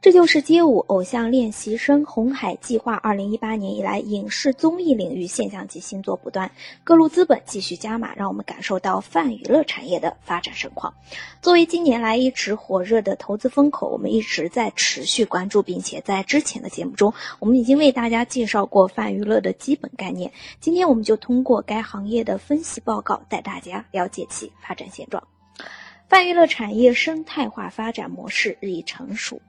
这就是街舞偶像练习生红海计划。二零一八年以来，影视综艺领域现象级新作不断，各路资本继续加码，让我们感受到泛娱乐产业的发展盛况。作为近年来一直火热的投资风口，我们一直在持续关注，并且在之前的节目中，我们已经为大家介绍过泛娱乐的基本概念。今天，我们就通过该行业的分析报告，带大家了解其发展现状。泛娱乐产业生态化发展模式日益成熟。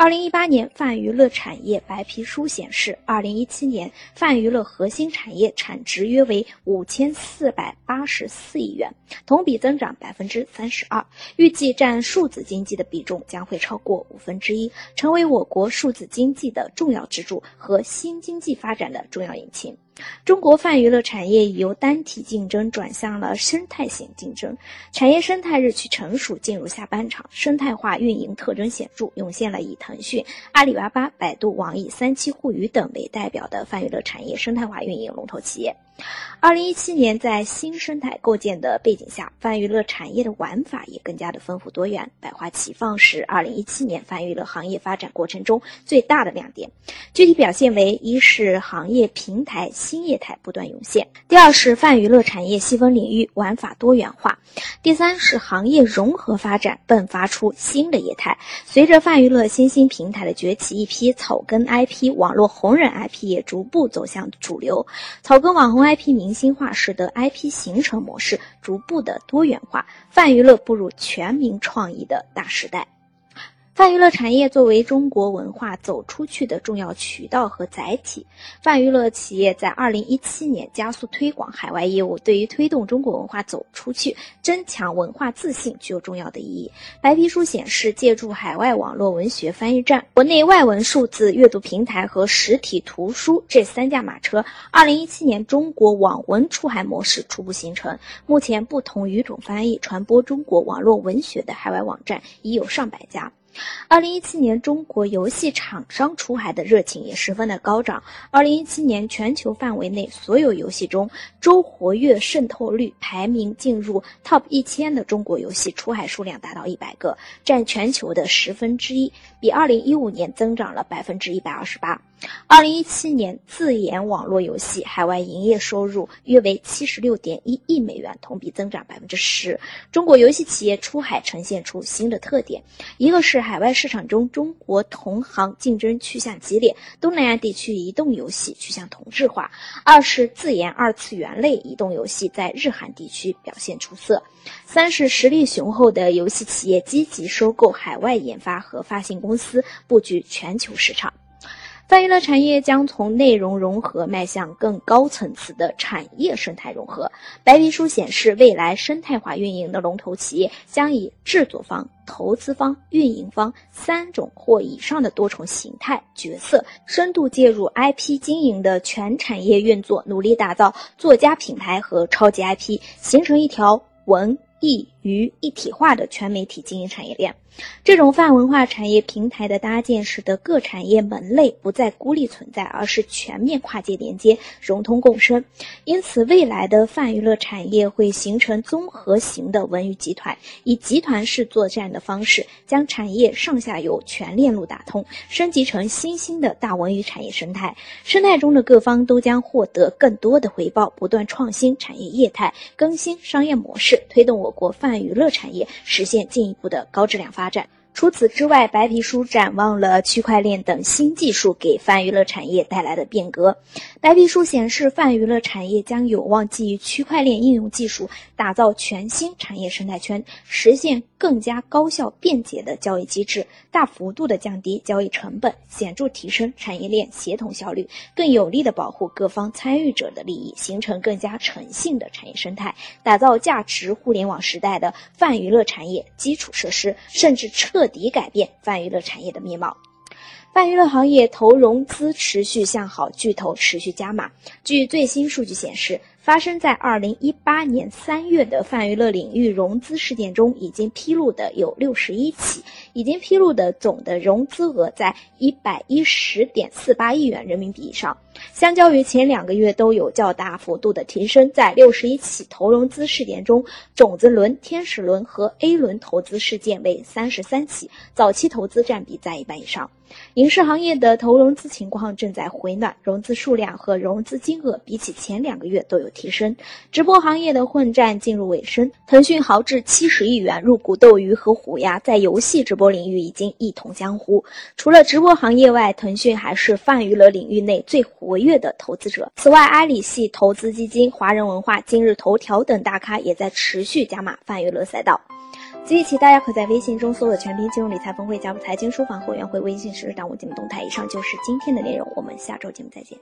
二零一八年泛娱乐产业白皮书显示，二零一七年泛娱乐核心产业产值约为五千四百八十四亿元，同比增长百分之三十二，预计占数字经济的比重将会超过五分之一，成为我国数字经济的重要支柱和新经济发展的重要引擎。中国泛娱乐产业已由单体竞争转向了生态型竞争，产业生态日趋成熟，进入下半场，生态化运营特征显著，涌现了以腾讯、阿里巴巴、百度、网易、三七互娱等为代表的泛娱乐产业生态化运营龙头企业。二零一七年，在新生态构建的背景下，泛娱乐产业的玩法也更加的丰富多元，百花齐放是二零一七年泛娱乐行业发展过程中最大的亮点。具体表现为：一是行业平台新业态不断涌现；第二是泛娱乐产业细分领域玩法多元化；第三是行业融合发展迸发出新的业态。随着泛娱乐新兴平台的崛起，一批草根 IP、网络红人 IP 也逐步走向主流，草根网红 I。IP 明星化使得 IP 形成模式逐步的多元化，泛娱乐步入全民创意的大时代。泛娱乐产业作为中国文化走出去的重要渠道和载体，泛娱乐企业在二零一七年加速推广海外业务，对于推动中国文化走出去、增强文化自信具有重要的意义。白皮书显示，借助海外网络文学翻译站、国内外文数字阅读平台和实体图书这三驾马车，二零一七年中国网文出海模式初步形成。目前，不同语种翻译传播中国网络文学的海外网站已有上百家。二零一七年，中国游戏厂商出海的热情也十分的高涨。二零一七年，全球范围内所有游戏中，周活跃渗透率排名进入 TOP 一千的中国游戏出海数量达到一百个，占全球的十分之一，比二零一五年增长了百分之一百二十八。二零一七年，自研网络游戏海外营业收入约为七十六点一亿美元，同比增长百分之十。中国游戏企业出海呈现出新的特点，一个是海外市场中中国同行竞争趋向激烈，东南亚地区移动游戏趋向同质化；二是自研二次元类移动游戏在日韩地区表现出色；三是实力雄厚的游戏企业积极收购海外研发和发行公司，布局全球市场。泛娱乐产业将从内容融合迈向更高层次的产业生态融合。白皮书显示，未来生态化运营的龙头企业将以制作方、投资方、运营方三种或以上的多重形态角色，深度介入 IP 经营的全产业运作，努力打造作家品牌和超级 IP，形成一条文艺于一体化的全媒体经营产业链。这种泛文化产业平台的搭建，使得各产业门类不再孤立存在，而是全面跨界连接、融通共生。因此，未来的泛娱乐产业会形成综合型的文娱集团，以集团式作战的方式，将产业上下游全链路打通，升级成新兴的大文娱产业生态。生态中的各方都将获得更多的回报，不断创新产业业态，更新商业模式，推动我国泛泛娱乐产业实现进一步的高质量。发展。除此之外，白皮书展望了区块链等新技术给泛娱乐产业带来的变革。白皮书显示，泛娱乐产业将有望基于区块链应用技术，打造全新产业生态圈，实现更加高效便捷的交易机制，大幅度的降低交易成本，显著提升产业链协同效率，更有力的保护各方参与者的利益，形成更加诚信的产业生态，打造价值互联网时代的泛娱乐产业基础设施，甚至彻。底改变泛娱乐产业的面貌。泛娱乐行业投融资持续向好，巨头持续加码。据最新数据显示。发生在二零一八年三月的泛娱乐领域融资事件中，已经披露的有六十一起，已经披露的总的融资额在一百一十点四八亿元人民币以上。相较于前两个月都有较大幅度的提升，在六十一起投融资事件中，种子轮、天使轮和 A 轮投资事件为三十三起，早期投资占比在一半以上。影视行业的投融资情况正在回暖，融资数量和融资金额比起前两个月都有提升。直播行业的混战进入尾声，腾讯豪掷七十亿元入股斗鱼和虎牙，在游戏直播领域已经一统江湖。除了直播行业外，腾讯还是泛娱乐领域内最活跃的投资者。此外，阿里系投资基金、华人文化、今日头条等大咖也在持续加码泛娱乐赛道。即日起，大家可在微信中搜索“全拼金融理财峰会”，加入财经书房会员会微信实时掌握节目动态。以上就是今天的内容，我们下周节目再见。